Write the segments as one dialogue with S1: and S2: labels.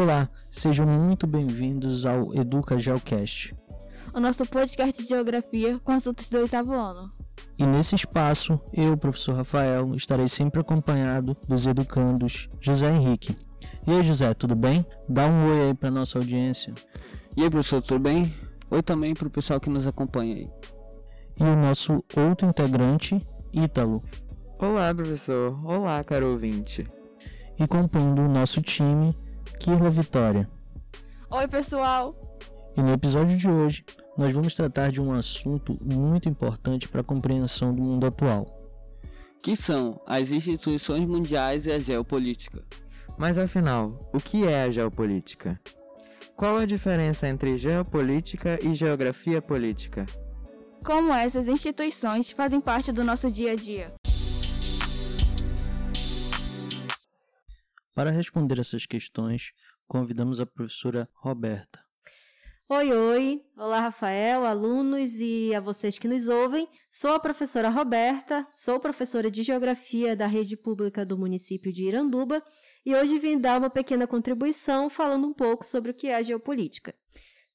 S1: Olá, sejam muito bem-vindos ao Educa Geocast.
S2: O nosso podcast de geografia com assuntos do oitavo ano.
S1: E nesse espaço, eu, professor Rafael, estarei sempre acompanhado dos educandos José Henrique. E aí, José, tudo bem? Dá um oi aí para nossa audiência.
S3: E aí, professor, tudo bem? Oi também para o pessoal que nos acompanha aí.
S1: E o nosso outro integrante, Ítalo.
S4: Olá, professor. Olá, caro ouvinte.
S1: E compondo o nosso time, Kirla Vitória.
S2: Oi, pessoal.
S1: E no episódio de hoje, nós vamos tratar de um assunto muito importante para a compreensão do mundo atual.
S3: Que são as instituições mundiais e a geopolítica.
S4: Mas afinal, o que é a geopolítica? Qual a diferença entre geopolítica e geografia política?
S2: Como essas instituições fazem parte do nosso dia a dia?
S1: Para responder essas questões, convidamos a professora Roberta.
S5: Oi, oi! Olá, Rafael, alunos e a vocês que nos ouvem. Sou a professora Roberta, sou professora de Geografia da Rede Pública do município de Iranduba e hoje vim dar uma pequena contribuição falando um pouco sobre o que é a geopolítica.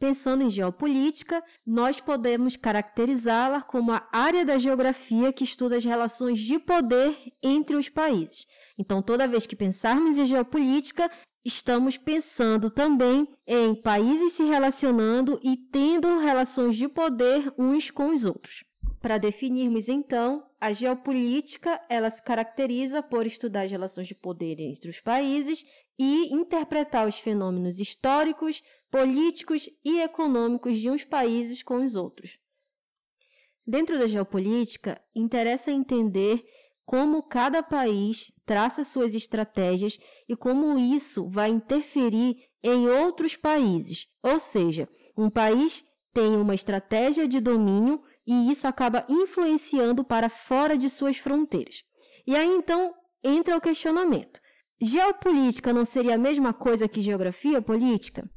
S5: Pensando em geopolítica, nós podemos caracterizá-la como a área da geografia que estuda as relações de poder entre os países. Então, toda vez que pensarmos em geopolítica, estamos pensando também em países se relacionando e tendo relações de poder uns com os outros. Para definirmos então, a geopolítica, ela se caracteriza por estudar as relações de poder entre os países e interpretar os fenômenos históricos, políticos e econômicos de uns países com os outros. Dentro da geopolítica, interessa entender como cada país traça suas estratégias e como isso vai interferir em outros países. Ou seja, um país tem uma estratégia de domínio e isso acaba influenciando para fora de suas fronteiras. E aí então entra o questionamento: geopolítica não seria a mesma coisa que geografia política?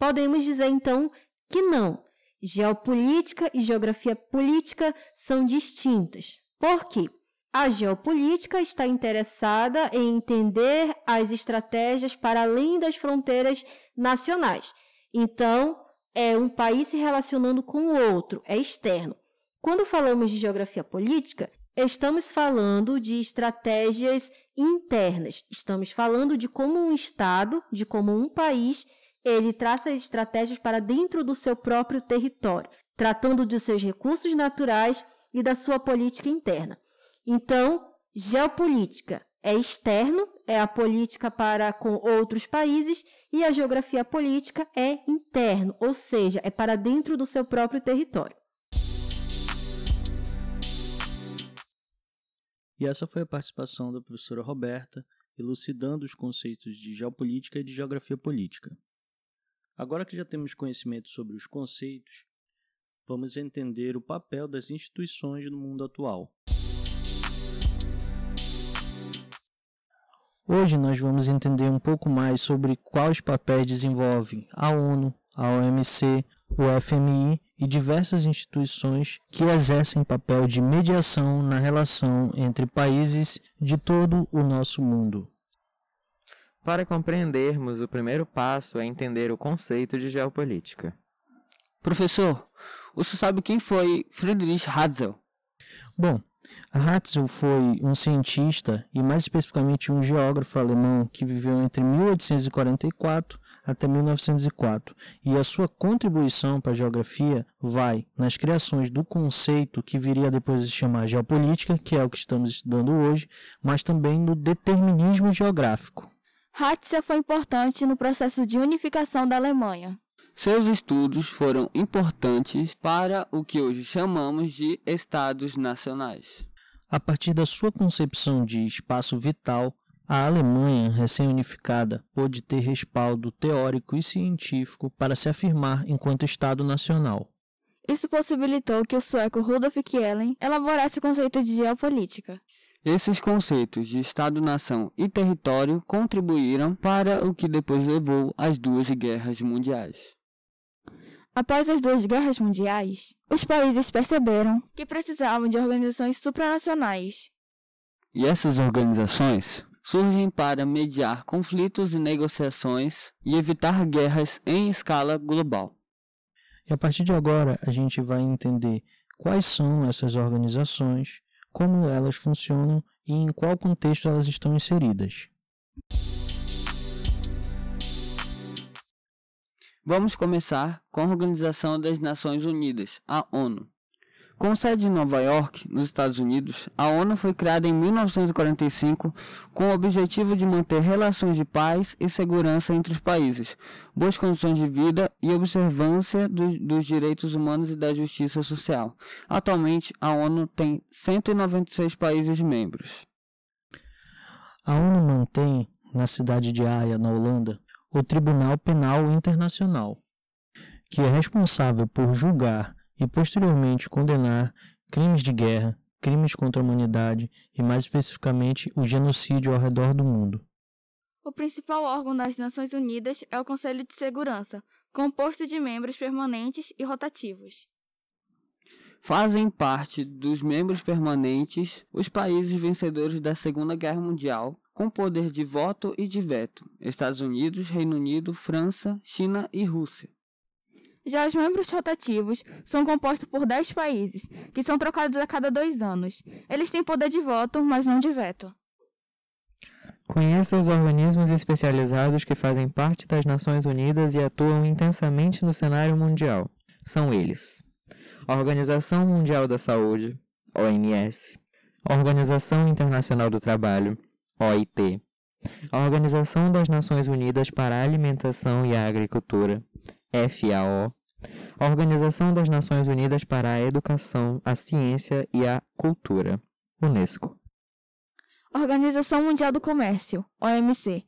S5: Podemos dizer então que não. Geopolítica e geografia política são distintas. Por quê? A geopolítica está interessada em entender as estratégias para além das fronteiras nacionais. Então, é um país se relacionando com o outro, é externo. Quando falamos de geografia política, estamos falando de estratégias internas. Estamos falando de como um estado, de como um país, ele traça estratégias para dentro do seu próprio território, tratando de seus recursos naturais e da sua política interna. Então, geopolítica é externo, é a política para com outros países, e a geografia política é interno, ou seja, é para dentro do seu próprio território.
S1: E essa foi a participação da professora Roberta, elucidando os conceitos de geopolítica e de geografia política. Agora que já temos conhecimento sobre os conceitos, vamos entender o papel das instituições no mundo atual. Hoje nós vamos entender um pouco mais sobre quais papéis desenvolvem a ONU, a OMC, o FMI e diversas instituições que exercem papel de mediação na relação entre países de todo o nosso mundo.
S4: Para compreendermos, o primeiro passo é entender o conceito de geopolítica.
S3: Professor, você sabe quem foi Friedrich Hatzel?
S1: Bom, Hatzel foi um cientista e mais especificamente um geógrafo alemão que viveu entre 1844 até 1904 e a sua contribuição para a geografia vai nas criações do conceito que viria depois de se chamar geopolítica, que é o que estamos estudando hoje, mas também no determinismo geográfico.
S2: Hatzel foi importante no processo de unificação da Alemanha.
S3: Seus estudos foram importantes para o que hoje chamamos de estados nacionais.
S1: A partir da sua concepção de espaço vital, a Alemanha, recém-unificada, pôde ter respaldo teórico e científico para se afirmar enquanto Estado nacional.
S2: Isso possibilitou que o sueco Rudolf Kielen elaborasse o conceito de geopolítica.
S3: Esses conceitos de Estado-nação e território contribuíram para o que depois levou às duas guerras mundiais.
S2: Após as duas guerras mundiais, os países perceberam que precisavam de organizações supranacionais.
S3: E essas organizações surgem para mediar conflitos e negociações e evitar guerras em escala global.
S1: E a partir de agora, a gente vai entender quais são essas organizações, como elas funcionam e em qual contexto elas estão inseridas.
S3: Vamos começar com a Organização das Nações Unidas, a ONU. Com sede em Nova York, nos Estados Unidos, a ONU foi criada em 1945 com o objetivo de manter relações de paz e segurança entre os países, boas condições de vida e observância do, dos direitos humanos e da justiça social. Atualmente, a ONU tem 196 países membros.
S1: A ONU mantém, na cidade de Haia, na Holanda, o Tribunal Penal Internacional, que é responsável por julgar e posteriormente condenar crimes de guerra, crimes contra a humanidade e, mais especificamente, o genocídio ao redor do mundo.
S2: O principal órgão das Nações Unidas é o Conselho de Segurança, composto de membros permanentes e rotativos.
S3: Fazem parte dos membros permanentes os países vencedores da Segunda Guerra Mundial, com poder de voto e de veto: Estados Unidos, Reino Unido, França, China e Rússia.
S2: Já os membros rotativos são compostos por 10 países, que são trocados a cada dois anos. Eles têm poder de voto, mas não de veto.
S4: Conheça os organismos especializados que fazem parte das Nações Unidas e atuam intensamente no cenário mundial. São eles: Organização Mundial da Saúde, OMS, Organização Internacional do Trabalho, OIT, Organização das Nações Unidas para a Alimentação e a Agricultura, FAO, a Organização das Nações Unidas para a Educação, a Ciência e a Cultura, Unesco.
S2: Organização Mundial do Comércio, OMC.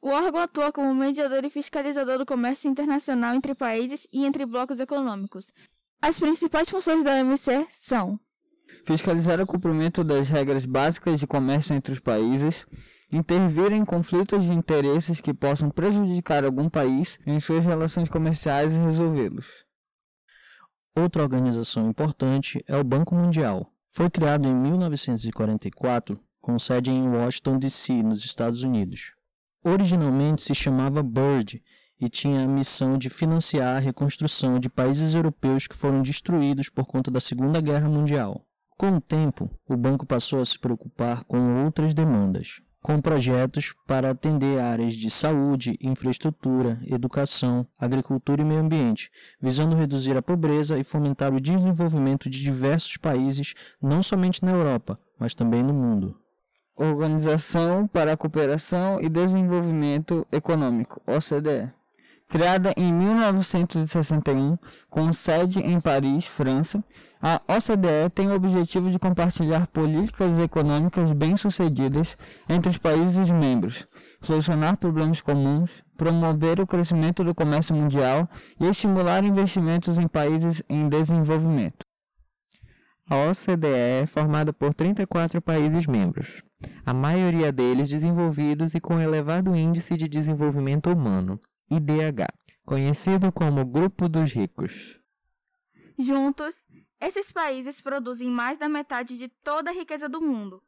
S2: O órgão atua como mediador e fiscalizador do comércio internacional entre países e entre blocos econômicos. As principais funções da OMC são
S3: fiscalizar o cumprimento das regras básicas de comércio entre os países, intervir em conflitos de interesses que possam prejudicar algum país em suas relações comerciais e resolvê-los.
S1: Outra organização importante é o Banco Mundial. Foi criado em 1944, com sede em Washington, D.C., nos Estados Unidos. Originalmente se chamava BIRD e tinha a missão de financiar a reconstrução de países europeus que foram destruídos por conta da Segunda Guerra Mundial. Com o tempo, o banco passou a se preocupar com outras demandas, com projetos para atender áreas de saúde, infraestrutura, educação, agricultura e meio ambiente, visando reduzir a pobreza e fomentar o desenvolvimento de diversos países, não somente na Europa, mas também no mundo.
S3: Organização para a Cooperação e Desenvolvimento Econômico, OCDE. Criada em 1961, com sede em Paris, França, a OCDE tem o objetivo de compartilhar políticas econômicas bem-sucedidas entre os países membros, solucionar problemas comuns, promover o crescimento do comércio mundial e estimular investimentos em países em desenvolvimento.
S4: A OCDE é formada por 34 países membros, a maioria deles desenvolvidos e com elevado índice de desenvolvimento humano. IDH, conhecido como Grupo dos Ricos.
S2: Juntos, esses países produzem mais da metade de toda a riqueza do mundo.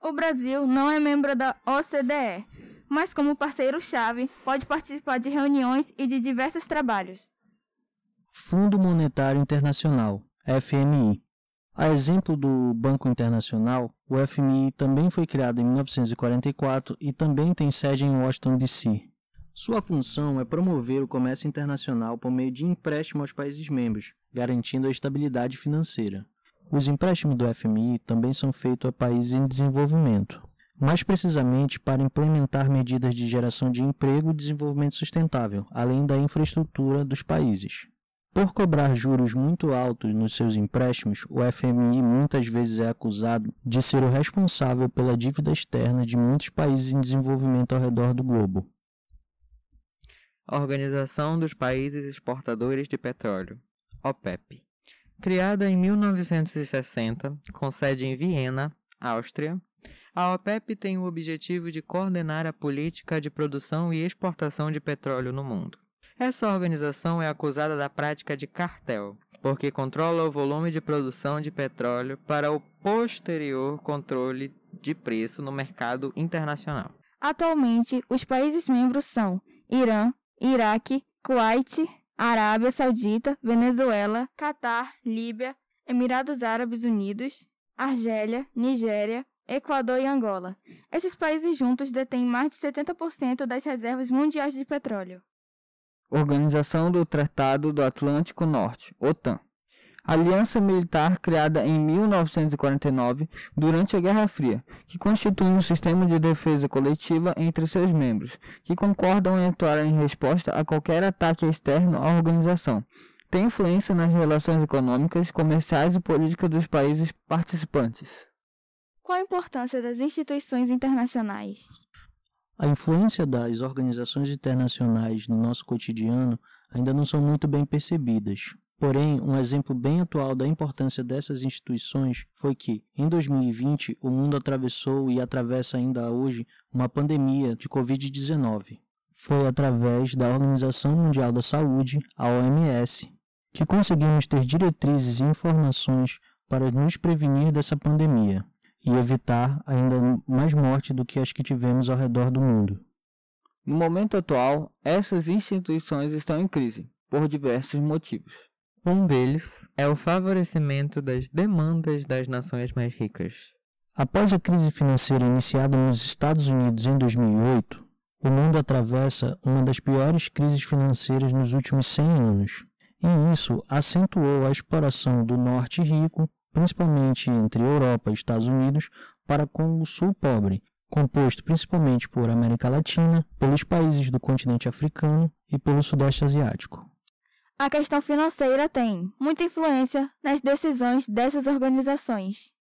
S2: O Brasil não é membro da OCDE, mas como parceiro-chave pode participar de reuniões e de diversos trabalhos.
S1: Fundo Monetário Internacional, FMI. A exemplo do Banco Internacional, o FMI também foi criado em 1944 e também tem sede em Washington, D.C. Sua função é promover o comércio internacional por meio de empréstimo aos países membros, garantindo a estabilidade financeira. Os empréstimos do FMI também são feitos a países em desenvolvimento, mais precisamente para implementar medidas de geração de emprego e desenvolvimento sustentável, além da infraestrutura dos países. Por cobrar juros muito altos nos seus empréstimos, o FMI muitas vezes é acusado de ser o responsável pela dívida externa de muitos países em desenvolvimento ao redor do globo.
S4: Organização dos Países Exportadores de Petróleo, OPEP. Criada em 1960, com sede em Viena, Áustria, a OPEP tem o objetivo de coordenar a política de produção e exportação de petróleo no mundo. Essa organização é acusada da prática de cartel, porque controla o volume de produção de petróleo para o posterior controle de preço no mercado internacional.
S2: Atualmente, os países membros são Irã, Iraque, Kuwait, Arábia Saudita, Venezuela, Catar, Líbia, Emirados Árabes Unidos, Argélia, Nigéria, Equador e Angola. Esses países juntos detêm mais de 70% das reservas mundiais de petróleo.
S3: Organização do Tratado do Atlântico Norte, OTAN. Aliança militar criada em 1949 durante a Guerra Fria, que constitui um sistema de defesa coletiva entre seus membros, que concordam em atuar em resposta a qualquer ataque externo à organização. Tem influência nas relações econômicas, comerciais e políticas dos países participantes.
S2: Qual a importância das instituições internacionais?
S1: A influência das organizações internacionais no nosso cotidiano ainda não são muito bem percebidas. Porém, um exemplo bem atual da importância dessas instituições foi que, em 2020, o mundo atravessou e atravessa ainda hoje uma pandemia de Covid-19. Foi através da Organização Mundial da Saúde, a OMS, que conseguimos ter diretrizes e informações para nos prevenir dessa pandemia e evitar ainda mais morte do que as que tivemos ao redor do mundo.
S3: No momento atual, essas instituições estão em crise, por diversos motivos.
S4: Um deles é o favorecimento das demandas das nações mais ricas.
S1: Após a crise financeira iniciada nos Estados Unidos em 2008, o mundo atravessa uma das piores crises financeiras nos últimos 100 anos. E isso acentuou a exploração do norte rico principalmente entre Europa e Estados Unidos, para com o Sul pobre, composto principalmente por América Latina, pelos países do continente africano e pelo Sudeste Asiático.
S2: A questão financeira tem muita influência nas decisões dessas organizações.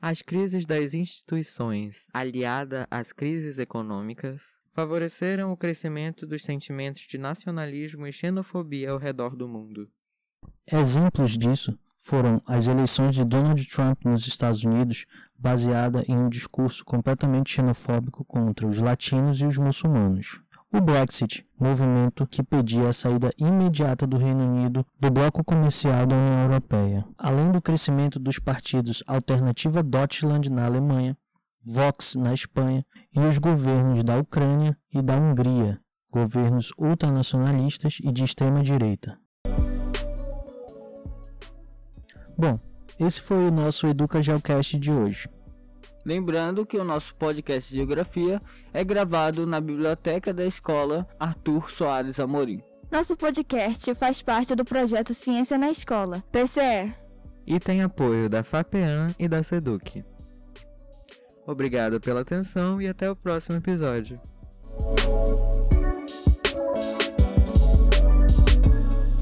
S4: As crises das instituições, aliada às crises econômicas, favoreceram o crescimento dos sentimentos de nacionalismo e xenofobia ao redor do mundo.
S1: Exemplos disso foram as eleições de Donald Trump nos Estados Unidos, baseada em um discurso completamente xenofóbico contra os latinos e os muçulmanos. O Brexit, movimento que pedia a saída imediata do Reino Unido do bloco comercial da União Europeia, além do crescimento dos partidos Alternativa Deutschland na Alemanha, Vox na Espanha e os governos da Ucrânia e da Hungria, governos ultranacionalistas e de extrema direita. Bom, esse foi o nosso Educa Geocast de hoje.
S3: Lembrando que o nosso podcast de Geografia é gravado na biblioteca da escola Arthur Soares Amorim.
S2: Nosso podcast faz parte do projeto Ciência na Escola, PCE.
S4: E tem apoio da FAPEAN e da SEDUC. Obrigado pela atenção e até o próximo episódio.